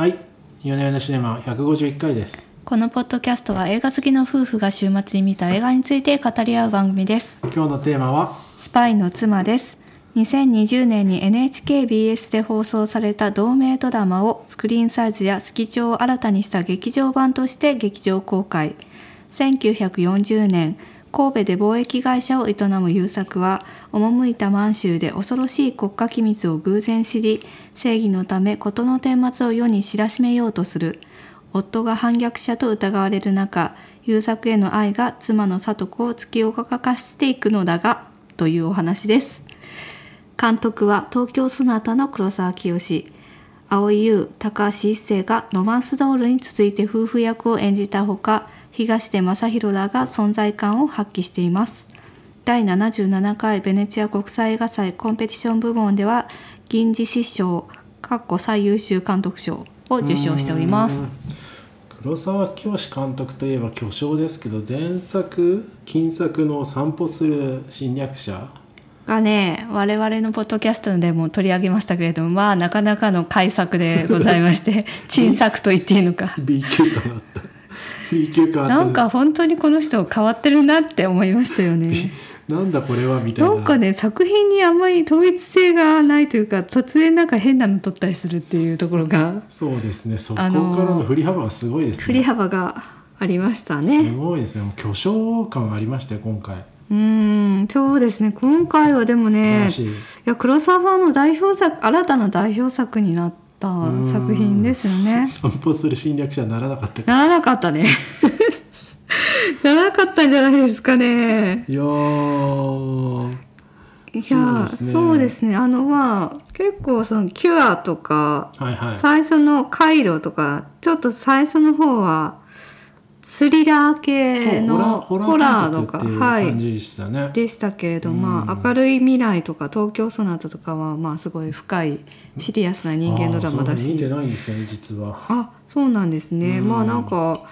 はい、ヨネヨネシネマ151回です。このポッドキャストは映画好きの夫婦が週末に見た映画について語り合う番組です。今日のテーマは、スパイの妻です。2020年に NHKBS で放送された同名ドラマをスクリーンサイズや色調を新たにした劇場版として劇場公開。1940年神戸で貿易会社を営む優作は赴いた満州で恐ろしい国家機密を偶然知り正義のため事の顛末を世に知らしめようとする。夫が反逆者と疑われる中優作への愛が妻の聡子を突き動かしていくのだがというお話です。監督は東京ソナタの黒沢清。蒼井優高橋一生がロマンスドールに続いて夫婦役を演じたほか東出正宏らが存在感を発揮しています。第77回ベネチア国際映画祭コンペティション部門では銀次師匠かっこ最優秀監督賞を受賞しております。黒沢清監督といえば巨匠ですけど、前作、金作の散歩する侵略者。がね我々のポッドキャストでも取り上げましたけれどもまあなかなかの改作でございまして 珍作と言っていいのか。B 級感あった。なんか本当にこの人変わってるなって思いましたよね。なんだこれはみたいな。なんかね作品にあんまり統一性がないというか突然なんか変なの撮ったりするっていうところがそうですね。そこかあらの振り幅がすごいですね。振り幅がありましたすね。ごいですね。巨匠感ありましたよ、今回。うーんそうですね今回はでもね。いや黒沢さんの代表作新たな代表作になった作品ですよね。散歩する侵略者はならなかったか。ならなかったね。ならなかったんじゃないですかね。いやー。いやそうですねあのまあ結構そのキュアとかはいはい。最初のカイロとかちょっと最初の方はスリラー系のホラーとかはいでしたね。でしたけれど、うんまあ明るい未来とか東京ソナタとかはまあすごい深いシリアスな人間ドラマだあーそう見てしないんですよね実は。あそうなんですね、うん。まあなんか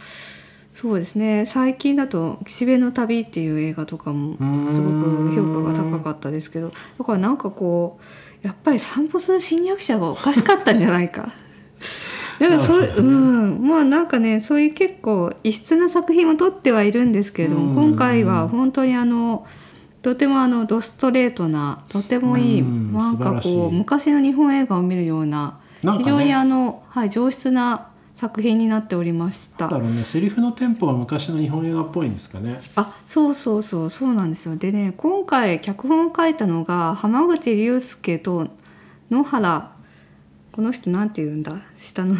そうですね。最近だと「岸辺の旅」っていう映画とかもうん。すごく評価が高かったですけど。だからなんかこうやっぱり散歩する侵略者がおかしかったんじゃないか。なんかそれうん。まあなんかねそういう結構異質な作品を撮ってはいるんですけれども、うん。今回は本当にあのとてもあのドストレートなとてもいい、うんなんかこう昔の日本映画を見るような非常にあの、はい、上質な作品になっておりました。だろうねセリフのテンポが昔の日本映画っぽいんですかね。あそうそうそうそうなんですよ。でね今回脚本を書いたのが浜口竜介と野原この人なんて言うんだ？下の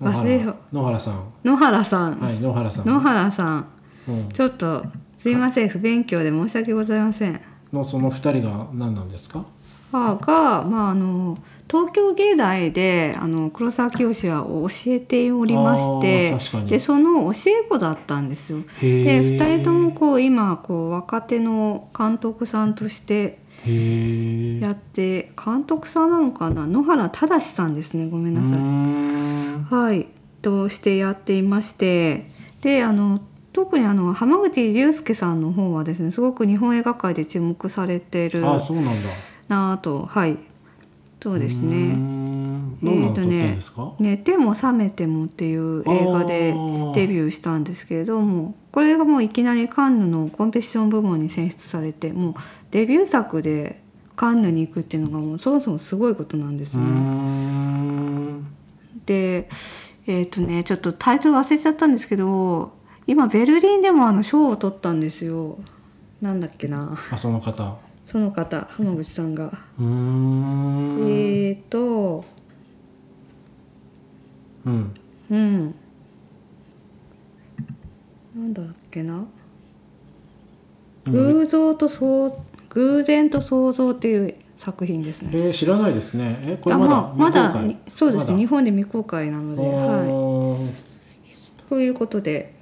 名野忘れよ原野原さん。前野原さん、はい野原さん。野原さん。うん、ちょっとすいません不勉強で申し訳ございませんのその二人が何なんですか？がが、まあ、あの東京芸大であの黒沢清は教えておりましてでその教え子だったんですよ。へでえ。2人ともこう今こう若手の監督さんとして。やって監督さんなのかな？野原正さんですねごめんなさい。はいとしてやっていましてであの特にあの浜口竜介さんの方はですねすごく日本映画界で注目されてるあそうなんだ。なぁとはいそうですね。んどんなの撮ったんですか。「寝ても覚めても」っていう映画でデビューしたんですけれどもこれがもういきなりカンヌのコンペティション部門に選出されてもうデビュー作でカンヌに行くっていうのがもうそもそもすごいことなんですね。ん。でえっ、とねちょっとタイトル忘れちゃったんですけど今ベルリンでもあの賞を取ったんですよ。なんだっけなあその方。その方浜口さんが。うーん。えっ、とうん。うん。なんだっけな。偶像と想偶然と想像っていう作品ですね。えー、知らないですね。えこれあまだまだそうですね、まだ日本で未公開なので、はい。はということで、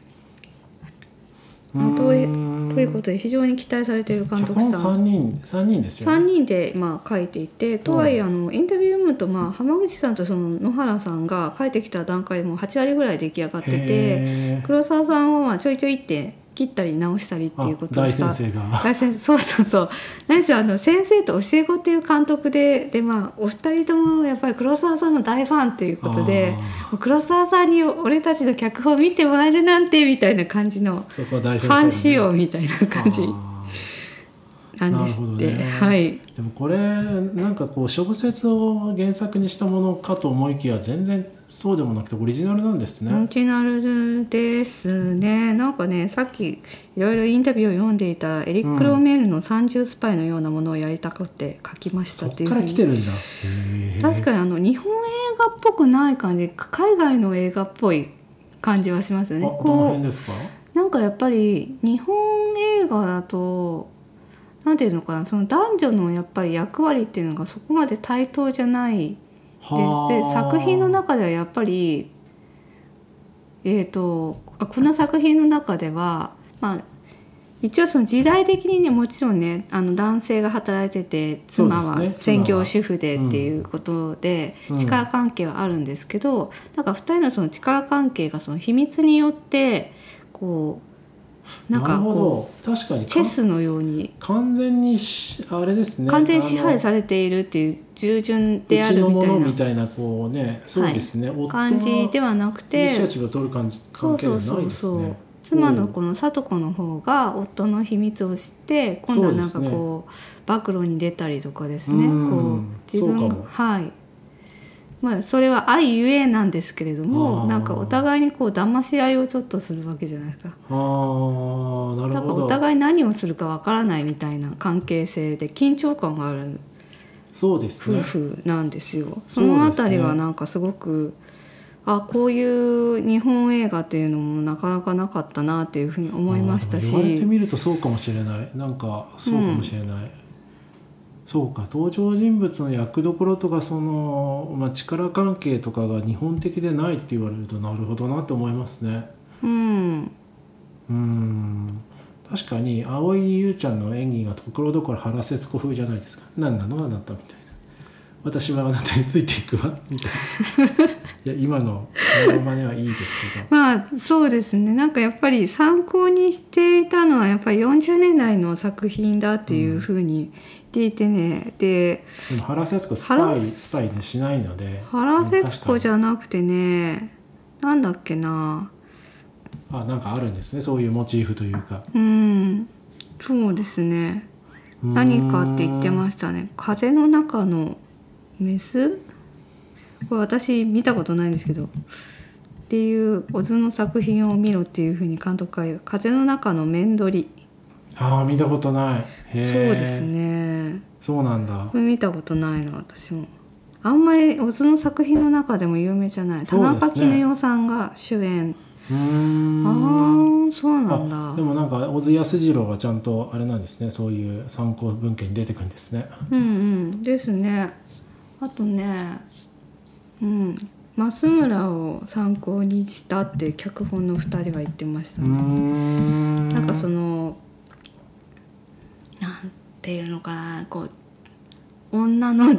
というーんということで非常に期待されている監督さん。三人三人ですよ3ね。人でまあ書いていてとはいえあのインタビュー読むとまあ浜口さんとその野原さんが書いてきた段階でもう8割ぐらい出来上がってて黒沢さんはまあちょいちょいって切ったり直したりっていうことをした。先生が。大先生そうそうそう。何しろあの先生と教え子っていう監督ででまあお二人ともやっぱり黒沢さんの大ファンっていうことで黒沢さんに俺たちの脚本見てもらえるなんてみたいな感じのファン仕様みたいな感じあなんですって、なるほどねはいーでもこれなんかこう小説を原作にしたものかと思いきや全然そうでもなくてオリジナルなんですね。オリジナルですねなんかねさっきいろいろインタビューを読んでいたエリック・ローメールの「三重スパイ」のようなものをやりたくて書きましたそっていうふうに来てるんだ。確かにあの日本映画っぽくない感じ海外の映画っぽい感じはしますよね。あどのこ辺ですか？うなんかやっぱり日本映画だとなんていうのかなその男女のやっぱり役割っていうのがそこまで対等じゃない。ではあ。で作品の中ではやっぱりえー、とあこの作品の中では、まあ、一応その時代的にねもちろんねあの男性が働いてて妻は専業主婦でっていうことでうん。力関係はあるんですけど、なんか2人のその力関係がその秘密によってこうなんかこど。確かに。うチェスのように。完全にしあれですね。完全に支配れされているっていう従順であるみたいな。たいなこうねそうですね、夫感じではなくイて。ニシアチブを取る感じ関係ではないですね。妻のこの聡子の方が夫の秘密を知って今度はなんかこう暴露に出たりとかですね。うん。こう自分はいまあそれは愛ゆえなんですけれどもなんかお互いにこう騙し合いをちょっとするわけじゃないですか。あーなるなんかほどお互い何をするかわからないみたいな関係性で緊張感がある。そうです夫ね。婦なんですよ。そのあたりはなんかすごくあこういう日本映画っていうのもなかなかなかったなっていうふうに思いましたし。あー言われてみるとそうかもしれない。なんかそうかもしれない、そうか登場人物の役どころとかその、まあ、力関係とかが日本的でないって言われるとなるほどなと思いますね。うん。うん。確かに蒼井優ちゃんの演技がところどころ原節子風じゃないですか。何なの？あなたみたいな。私はあなたについていくわ。みたいな。いや今のモノマネはいいですけど。まあそうですね。なんかやっぱり参考にしていたのはやっぱり40年代の作品だっていうふうにていてね、で原節子スパイスパイねしないので原節子じゃゃなくてねなんだっけな。あなんかあるんですね。そういうモチーフというか。うん。そうですね。何かって言ってましたね「風の中のメス」これ私見たことないんですけど。っていう小津の作品を見ろっていうふうに監督が言う「風の中の面取り」ああ見たことない。そうですね。そうなんだ。これ見たことないな私も。あんまり小津の作品の中でも有名じゃない、ね。中絹代さんが主演。うーあん。あそうなんだ。あでもなんか小津安二郎がちゃんとあれなんですね。そういう参考文献に出てくるんですね。うんうん。ですね。あとねうん。増村を参考にしたって脚本の2人は言ってましたね、ん。なんかそのなんていうのかなこう女の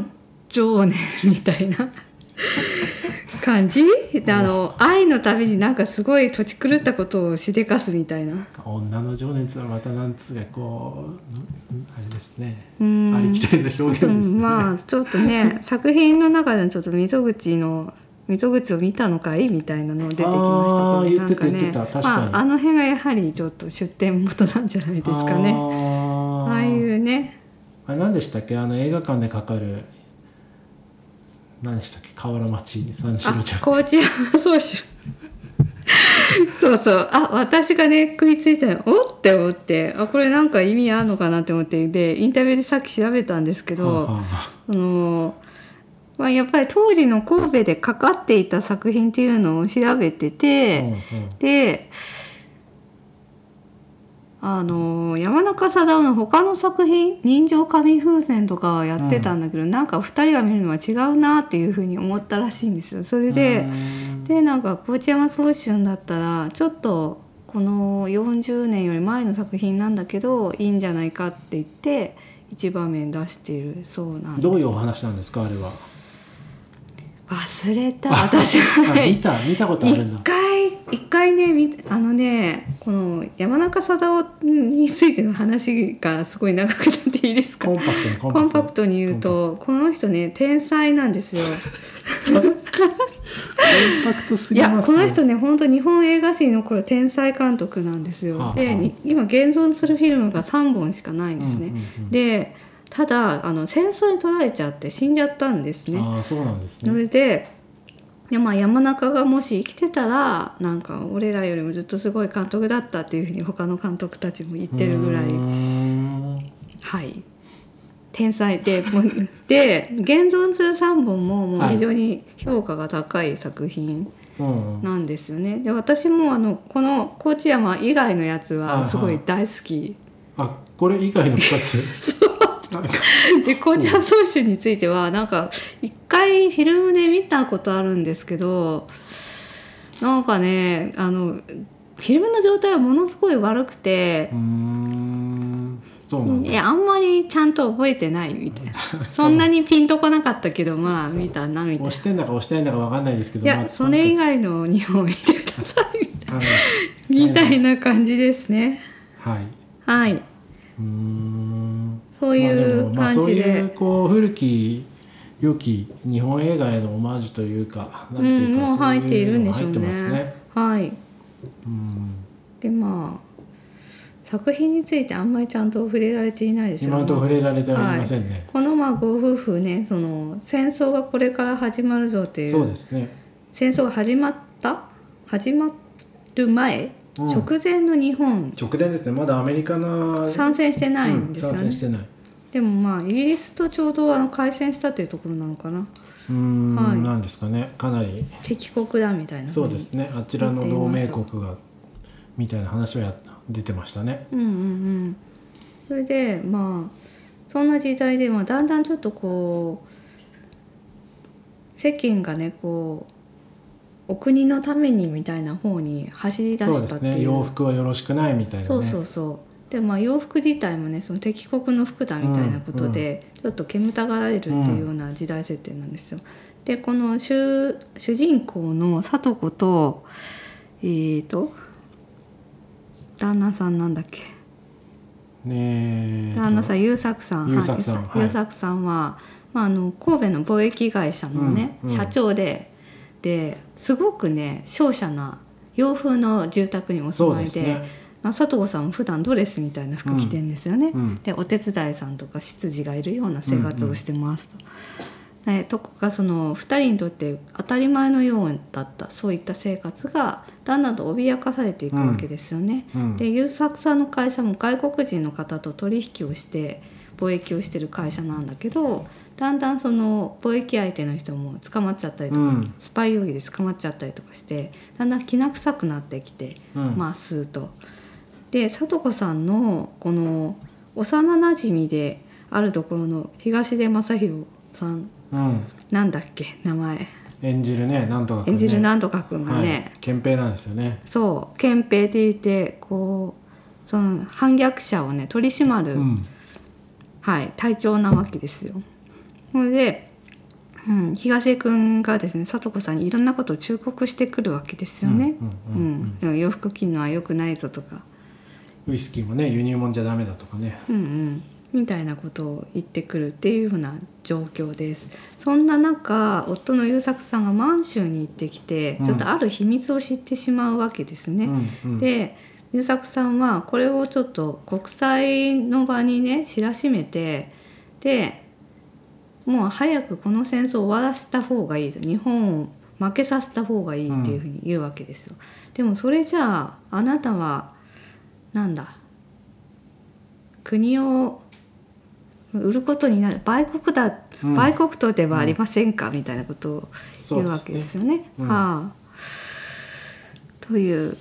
情念みたいな 感じ？であの愛のためになんかすごい土地狂ったことをしでかすみたいな。女の情熱はまたなんつうかこううんあれですね。うん。ありきたりな表現ですね、うん、まあちょっとね作品の中でちょっと溝口の溝口を見たのかいみたいなの出てきましたけどなんか言ってた言ってた確かに。まあ、あの辺がやはりちょっと出典元なんじゃないですかねああいうね。あれ何でしたっけ？あの映画館でかかる。何でしたっけ？河原町三四あ郎ちゃん。高知 そうそうあ私がね食いついたのおって思って。あこれなんか意味あるのかなって思って。でインタビューでさっき調べたんですけど、はあはああ。のまあ、やっぱり当時の神戸でかかっていた作品っていうのを調べてて、であの山中貞夫の他の作品「人情紙風船」とかはやってたんだけど、なんか2人が見るのは違うなっていうふうに思ったらしいんですよ。それで、うん。でなんか高知山宗春だったらちょっとこの40年より前の作品なんだけどいいんじゃないかって言って一場面出しているそうなんです。どういうお話なんですかあれは。忘れた。私はあね見た見たことあるんだ一回ねみあのねこの山中貞夫についての話がすごい長くなっていいですか？コンパクトに言うとこの人ね天才なんですよ。コンパクトすいやぎますこの人ね本当日本映画史に残る天才監督なんですよ。はあはあでに今現存するフィルムが3本しかないんですね。うんうんうんでただあの戦争に取られちゃって死んじゃったんですね。ああそうなんですそねれでいやまあ山中がもし生きてたらなんか俺らよりもずっとすごい監督だったっていうふうに他の監督たちも言ってるぐらい。はい。天才。でで現存する3本ももう非常に評価が高い作品なんですよね。で私もあのこの高知山以外のやつはすごい大好き。あこれ以外の2つ？なんかで高知山総集についてはなんか一回フィルムで見たことあるんですけどなんかねあのフィルムの状態はものすごい悪くてそうなんあんまりちゃんと覚えてないみたいな。そんなにピンとこなかったけどまあ見たなみたいな。押してんだか押してないんだかわかんないですけどいやそれ以外の日本を見てくださいみたいなはい。みたいな感じですね。はい。はい、うーんそういうまあで。もまあそうい感じで、うこう古き良き日本映画へのオマージュというかなんていうか、うんもう入っているんでしょうね。ね。はい。うん。でまあ作品についてあんまりちゃんと触れられていないですよ今のと触れられてはいませんね。このまあご夫婦ねその戦争がこれから始まるぞっていそううですね。戦争が始まった？始まる前、うん。直前の日本。直前ですね。まだアメリカの参戦してないんですよね。うん参戦し、てない。でもまあイギリスとちょうどあの開戦したっていうところなのかなうーん、はいなんですかね。かなり敵国だみたいなそうですね。あちらの同盟国がみたいな話はや出てましたね。うんうんうんそれでまあそんな時代で、まあ、だんだんちょっとこう世間がねこうお国のためにみたいな方に走り出したっていうですね。洋服はよろしくないみたいなね。そうそうそうでまあ洋服自体もねその敵国の服だみたいなことで、ちょっと煙たがられるっていうような時代設定なんですよ。でこの主主人公の聡子とえー、と旦那さんなんだっけ？ねえ。旦那さん優作さん。優作さん。はい。さんは、まあ、あの神戸の貿易会社のね、うんうん。社長でですごくね商社な洋風の住宅にお住まいで。まあ、佐藤さんも普段ドレスみたいな服着てんですよね。うんでお手伝いさんとか執事がいるような生活をしてますと。でとこがその2人にとって当たり前のようだったそういった生活がだんだんと脅かされていくわけですよね。うんで優作さんの会社も外国人の方と取引をして貿易をしてる会社なんだけどだんだんその貿易相手の人も捕まっちゃったりとか、うんスパイ容疑で捕まっちゃったりとかしてだんだんきな臭くなってきて、うんまあスーと。で聡子さんのこの幼なじみであるところの東出昌大さんうん。なんだっけ名前演じるねなんとかね演じるなんとかくんがはいね、憲兵なんですよね。そう憲兵って言ってこうその反逆者をね取り締まる、うん。はい、隊長なわけですよ。それで、うん、東出君がですね聡子さんにいろんなことを忠告してくるわけですよね。うんうんうんうんでも洋服着るのは良くないぞとか、ウイスキーもね輸入物じゃダメだとかね。うんうん、みたいなことを言ってくるっていうふうな状況です。そんな中夫の優作さんが満州に行ってきてうんちょっとある秘密を知ってしまうわけですね。うんうん、で優作さんはこれをちょっと国際の場にね知らしめてでもう早くこの戦争を終わらせた方がいいと日本を負けさせた方がいいっていうふうに言うわけですよ。でもそれじゃああなたはなんだ？国を売ることになる売国だ、うん。売国とではありませんか、みたいなことを言うわけですよね。うん。はあ、という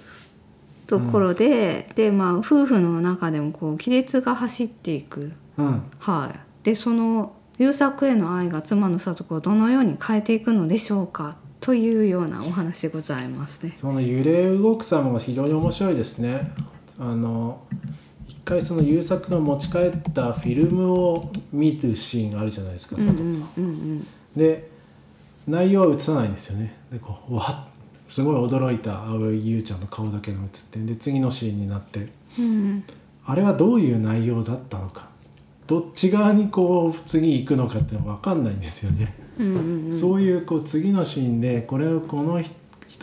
ところで、でまあ夫婦の中でもこう亀裂が走っていく。うん。はい、でその優作への愛が妻の聡子をどのように変えていくのでしょうか？というようなお話でございますね。その揺れ動く様が非常に面白いですね。あの一回その優作が持ち帰ったフィルムを見るシーンがあるじゃないですかうんうん佐藤さん。うんうんで内容は映さないんですよね。でこうわっすごい驚いた蒼井優ちゃんの顔だけが映ってで次のシーンになってうんあれはどういう内容だったのかどっち側にこう次行くのかってのが分かんないんですよね。うんうんうんそういうこう次のシーンでこれをこの人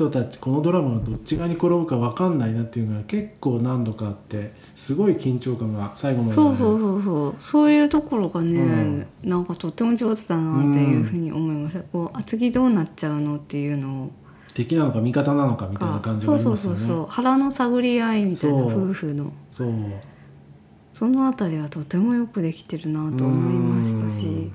たちこのドラマがどっち側に転ぶか分かんないなっていうのが結構何度かあってすごい緊張感が最後まで。そうそうそうそう。そういうところがね、うん。なんかとっても上手だなっていうふうに思いました、こうあ次どうなっちゃうのっていうのを。敵なのか味方なのかみたいなが感じそうがありそうそうそうますよね。腹の探り合いみたいなそう夫婦のそう。そのあたりはとてもよくできてるなと思いましたし。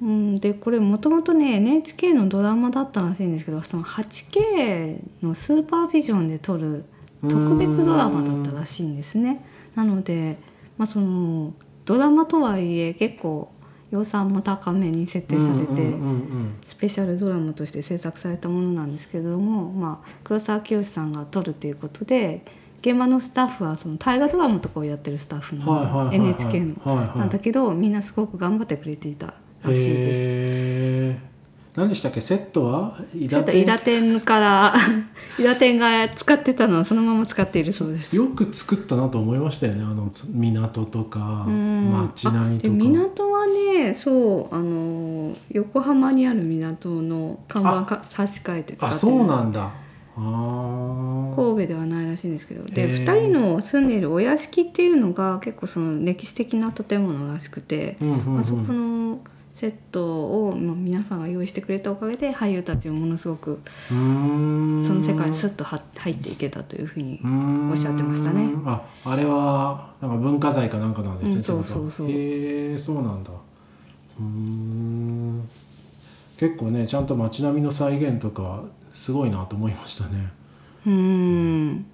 うん、でこれもともとね NHK のドラマだったらしいんですけどその 8K のスーパービジョンで撮る特別ドラマだったらしいんですね。なので、まあ、そのドラマとはいえ結構予算も高めに設定されて、スペシャルドラマとして制作されたものなんですけれども、まあ、黒沢清さんが撮るっていうことで現場のスタッフはその大河ドラマとかをやってるスタッフなの、NHK の。なんだけどみんなすごく頑張ってくれていたらしいです。何でしたっけ？セットは？伊ちょっと伊達天から伊達天が使ってたのをそのまま使っているそうです。よく作ったなと思いましたよね。あの港とかうん。街並みとか。港はねそうあの横浜にある港の看板か差し替えて使ってるあそうなんだ。神戸ではないらしいんですけど。でへー。2人の住んでいるお屋敷っていうのが結構その歴史的な建物らしくて、うんうんうん。まあ、そこのセットを、まあ、皆さんが用意してくれたおかげで俳優たちもものすごくその世界にスッとは入っていけたというふうにおっしゃってましたね。ああれはなんか文化財かなんかなんですね、うんそうそうそう。へえそうなんだ。うーん。結構ねちゃんと街並みの再現とかすごいなと思いましたね。うーん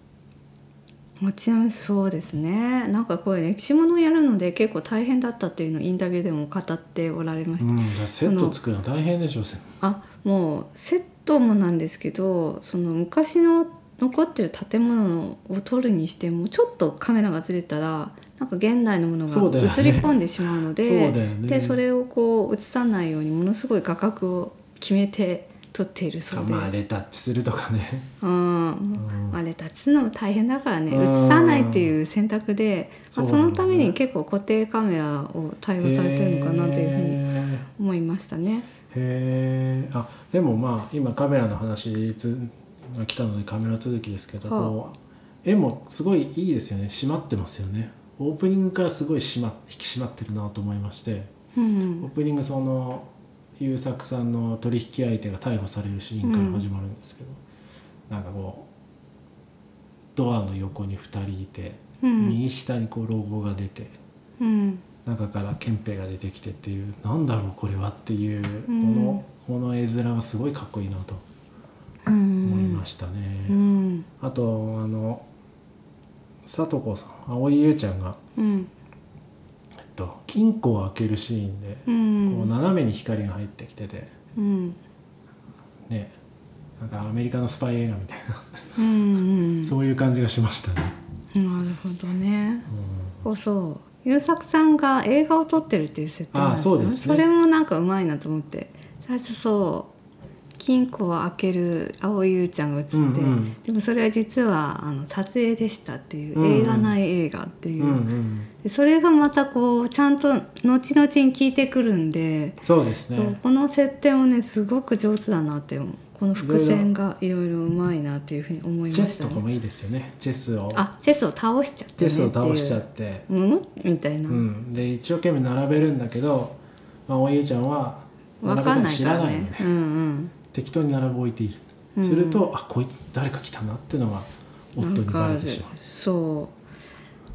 まあちなみにそうですね。なんかこういう歴史ものをやるので結構大変だったっていうのをインタビューでも語っておられました、うんセット作るの大変でしょうあもうセットもなんですけどその昔の残ってる建物を撮るにしてもちょっとカメラがずれたらなんか現代のものが映り込んでしまうのでそうだよね。でそれをこう映さないようにものすごい画角を決めて撮っているそうで、まあレタッチするとかね、うんあ、レタッチするのも大変だからね。うん。映さないっていう選択で、まあ、そのために結構固定カメラを対応されてるのかなというふうにへ思いましたね。ーへー。あでもまあ今カメラの話つが来たのでカメラ続きですけど、はあ。絵もすごいいいですよね。締まってますよね。オープニングからすごい締ま引き締まってるなと思いましてうん。オープニングその優作さんの取引相手が逮捕されるシーンから始まるんですけど、なんかこうドアの横に2人いて、うん。右下にこうロゴが出てうん。中から憲兵が出てきてっていうなんだろうこれはっていう、うん。このこの絵面がすごいかっこいいなとうん思いましたね。うん。あとあの佐藤子さん蒼井優ちゃんが、と、金庫を開けるシーンで、うこうん斜めに光が入ってきててうん。ねなんかアメリカのスパイ映画みたいな、うんそういう感じがしましたね。なるほどね。うそうそう。優作さんが映画を撮ってるっていう設定なんあそうですね。それもなんかうまいなと思って。最初そう金庫を開ける蒼井優ちゃんが映って、うんうん。でもそれは実はあの撮影でしたっていう、うんうん映画内映画っていう、んうんうん、でそれがまたこうちゃんと後々に聞いてくるんで、そうですね。この設定もねすごく上手だなって思うこの伏線がいろいろうまいなっていうふうに思いまチェしたね。スとかもいいですよね。チェスを。あチェスを倒しちゃって、チェスを倒しちゃっって、てうんみたいな、うん、で一生懸命並べるんだけど、まあ、おゆうちゃんはわかんない知からね。ねうん適当に並べ置いている。うんすると、あこいつ誰か来たなっていうのがうん夫にバレてしまう。そう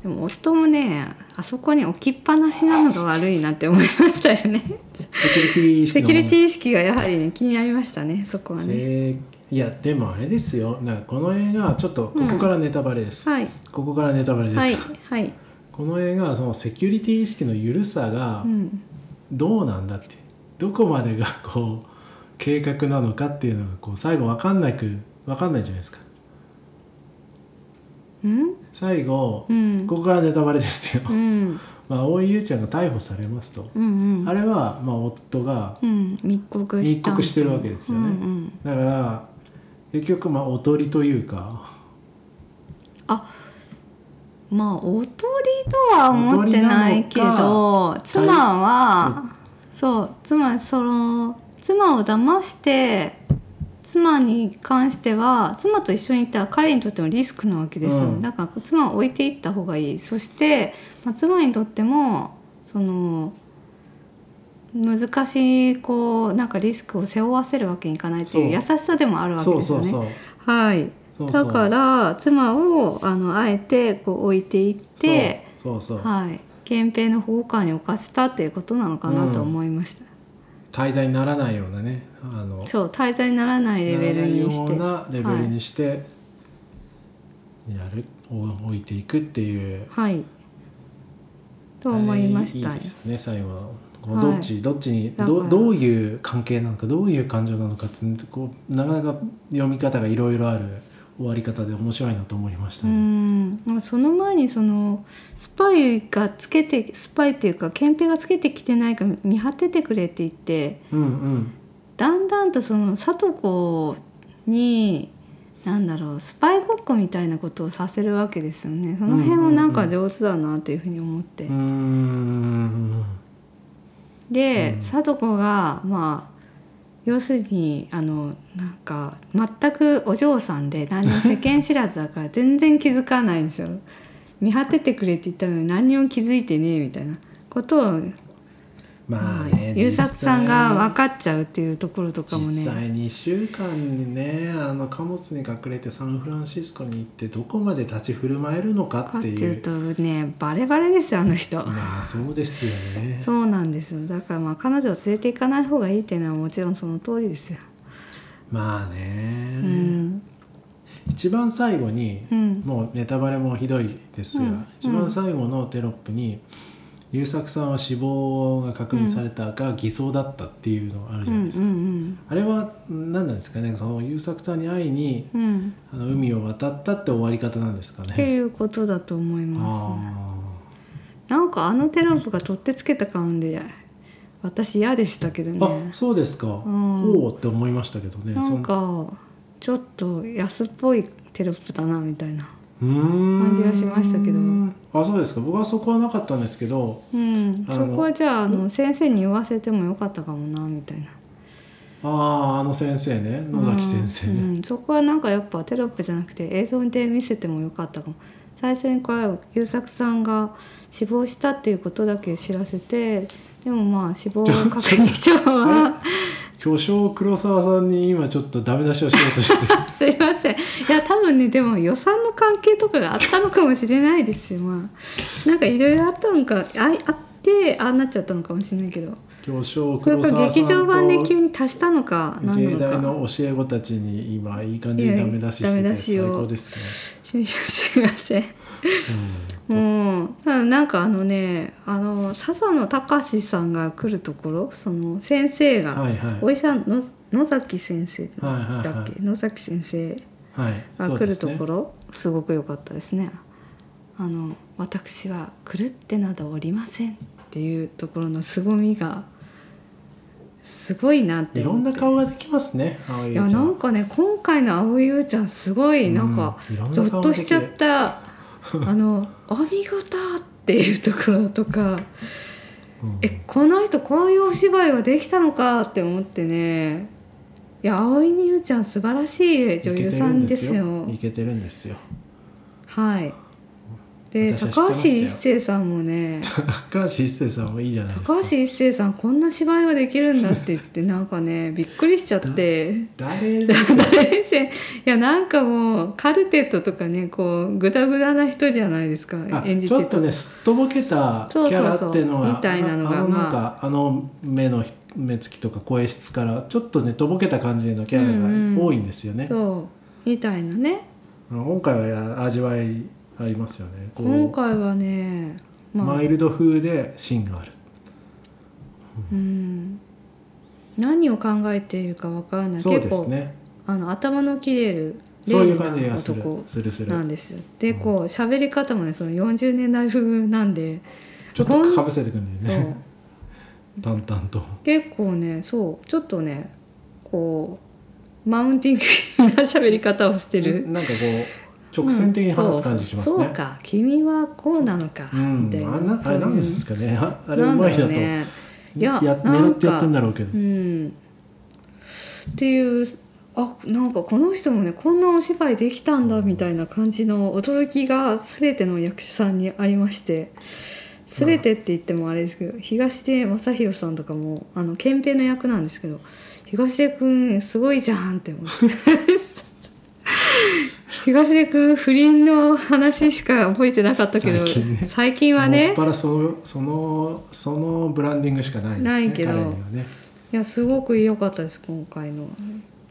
でも夫もねあそこに置きっぱなしなのが悪いなって思いましたよね。セキュリティ意識のセキュリティ意識がやはりね気になりましたねそこはね。せいやでもあれですよ。なんかこの映画ちょっとここからネタバレです、はい。ここからネタバレです、はいはい。この映画はそのセキュリティ意識の緩さがうん。どうなんだって。どこまでがこう計画なのかっていうのがこう最後分かんなく分かんないじゃないですか。うん最後、うん。ここからネタバレですよ、うん。まあ大井優ちゃんが逮捕されますと、うんうん。あれはまあ夫がうん。密告した密告してるわけですよね。うんだから結局まあおとりというか。まあおとりとは思ってないけど妻はそう妻その妻を騙して妻に関しては妻と一緒にいたら彼にとってもリスクなわけですよ、うん。だから妻を置いていった方がいい。そして、まあ、妻にとってもその難しいこうなんかリスクを背負わせるわけにいかないっていう優しさでもあるわけですよね。はい。だから妻をあのあえてこう置いていってはい。憲兵の保護下に置かせたっていうことなのかなと思いました、滞在にならないようなねあのそう滞在にならないレベルにして。なレベルにしてやる、お置いていくっていう。はい、はい、と思いましたあれいいですよね最後は。こうはい。どっち、どっちにどどういう関係なのかどういう感情なのかってこうなかなか読み方がいろいろある終わり方で面白いなと思いましたうね。ん。まあその前にそのスパイがつけてスパイっていうか憲兵がつけてきてないか見張っててくれって言ってうんうん。だんだんとその聡子になんだろうスパイごっこみたいなことをさせるわけですよね。その辺もなんか上手だなっていうふうに思って、うーんで、うん聡子がまあ要するにあのなんか全くお嬢さんで何も世間知らずだから全然気づかないんですよ。見張っててくれって言ったのに何にも気づいてねえみたいなことをまあね優作さんが分かかっちゃうっていうところとかもね。実際2週間にねあの貨物に隠れてサンフランシスコに行ってどこまで立ち振る舞えるのかかっいってていううとねバレバレですよあの人。まあそうですよね。そうなんですよ。だからまあ彼女を連れて行かない方がいいっていうのはもちろんその通りですよ。まあね、うん。一番最後に、うん。もうネタバレもひどいですが、うん。一番最後のテロップに優作さんは死亡が確認されたが偽装だったっていうのがあるじうんうゃないですか、んあれは何なんですかね？その優作さんに会いにうん。うんあの海を渡ったって終わり方なんですかね？っていうことだと思います、あなんかあのテロップが取ってつけた感で私嫌でしたけどー、ね。あそうですか、ん。そうって思いましたけどね。なんかちょっと安っぽいテロップだなみたいな感じがしましたけど。あそうですか。僕はそこはなかったんですけどうん。そこはじゃああの先生に言わせてもよかったかもなみたいな。あああの先生ね。野崎先生ね、うん。うん。そこはなんかやっぱテロップじゃなくて映像で見せてもよかったかも。最初にこれ優作さんが死亡したっていうことだけ知らせてでもまあ死亡確認書は巨匠黒沢さんに今ちょっとダメ出しをしようとして。すいません。いや多分ねでも予算の関係とかがあったのかもしれないですよ。まあなんかいろいろあったのかああってああなっちゃったのかもしれないけど。巨匠黒沢さん劇場版で急とに足したのか何芸大なのか。の教え子たちに今いい感じにダメ出ししてて最高です すいません。ね、うん、ただなんかあのねあの笹野隆さんが来るところその先生うん、が、はいはい。お医者の野崎先生だはいはいっけ、はい。野崎先生はいが来るそうですねところす,、ごく良かったですね。あの私は狂ってなどおりませんっていうところの凄みがすごいなっていろんな顔ができますね青いいやなんかね今回の蒼井優ちゃんすごいなんか、ゾッとしちゃった あの「お見事!」っていうところとかうんえこの人こういうお芝居ができたのかって思ってねいや蒼井優ちゃん素晴らしい女優さんですよ。いけてるんですよはいで高橋一生さんもね 高橋一生さんもいいじゃないですか。高橋一生さんこんな芝居ができるんだって言ってなんかねびっくりしちゃって。誰 いやなんかもうカルテットとかねこうグダグダな人じゃないですかあ演じてちょっとねすっとぼけたキャラっていうのがみたいなのがあのまあ。なんか、あの目の目つきとか声質からちょっとねとぼけた感じのキャラが多いんですよね、そう。みたいなね。今回はや味わいありますよね。今回はねまあ。マイルド風で芯がある。うん。何を考えているかわからない。そう結構ですね。あの頭の切れるそういう感じがする。男するする。なんですよ。でこう喋り方もねその40年代風なんでちょっとかぶせてくるんだよね。淡々と。結構ねそうちょっとねこうマウンティングな喋り方をしてる。なんかこう直線的に話す感じしますね、そうそうか君はこうなのか、うんみたいな。あなあれなんですかね。ああれうんまいなと、ね。いやや狙ってやってんだろうけど。うん。っていうあなんかこの人もねこんなお芝居できたんだみたいな感じの驚きが全ての役者さんにありまして。全てって言ってもあれですけど東出昌大さんとかもあの憲兵の役なんですけど東出くんすごいじゃんって思って東出くん不倫の話しか覚えてなかったけど最近ね。最近はもっねぱらそのそのそのブランディングしかないですねないけどね。いやすごく良かったです今回の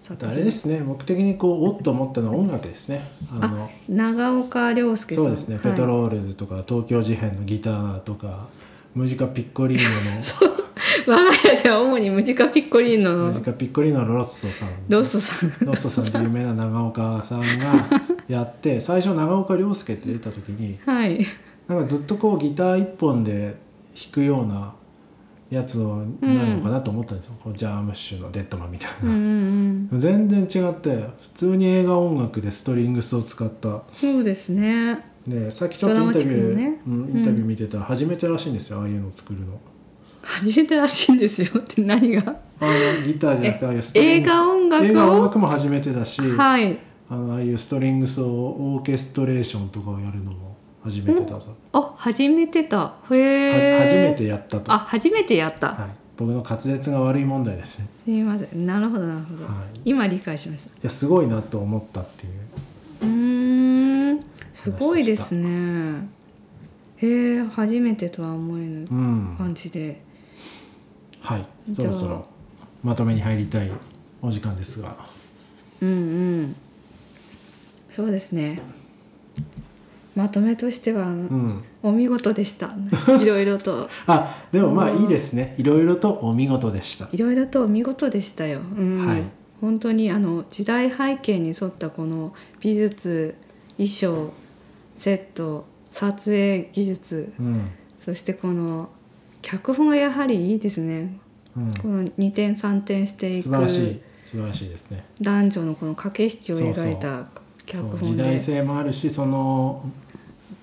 あとあれですね僕的にこうおっと思ったのは音楽ですね。あの長岡亮介さん。そうですね、はい。ペトロールズとか東京事変のギターとかムジカピッコリーノ 我が家では主にムジカピッコリーノムジカピッコリーノのロッソさん。ロストさん。ロッソさんという有名な長岡さんがやって最初長岡亮介って出た時にはい。なんかずっとこうギター一本で弾くようなやつをなるのかなと思ったんですよ、こうジャームッシュのデッドマンみたいうんうんな、全然違って普通に映画音楽でストリングスを使った。そうですね。でさっきちょっとインタビュー、ね。うん、インタビュー見てたら初めてらしいんですよああいうのを作るの。初めてらしいんですよって何が？あのギターじゃなくてああいうストリングス。映画音楽を？映画音楽も初めてだし、はい。あのああいうストリングスをオーケストレーションとかをやるのも初めてだと、あ初めてだ。はへえ初めてやったと、あは初めてやった、い、僕の滑舌が悪い問題ですね。すいません。なるほどなるほど、はい。今理解しました。いやすごいなと思ったっていう。うーん。すごいですね。へえ初めてとは思えぬうん。感じで、はい。そろそろまとめに入りたいお時間ですが。うんうん。そうですね。まとめとしては、うん。お見事でした。いろいろと。あでもまあうん。いいですね。いろいろとお見事でした。いろいろとお見事でしたよ、うん。はい。本当にあの時代背景に沿ったこの美術衣装セット撮影技術。うん、そしてこの脚本がやはりいいですね。うん、この2点3点してい素晴らしい。く素晴らしいですね。男女のこの駆け引きを描いた脚そう。本で。時代性もあるしその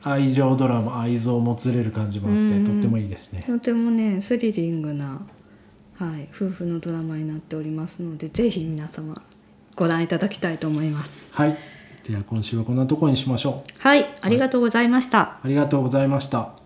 愛情ドラマ愛憎もつれる感じもあって、うん。とってもいいですね。とてもねスリリングな、はい、夫婦のドラマになっておりますのでぜひ皆様ご覧いただきたいと思います。はい。では今週はこんなところにしましょう。はい。ありがとうございました、ありがとうございました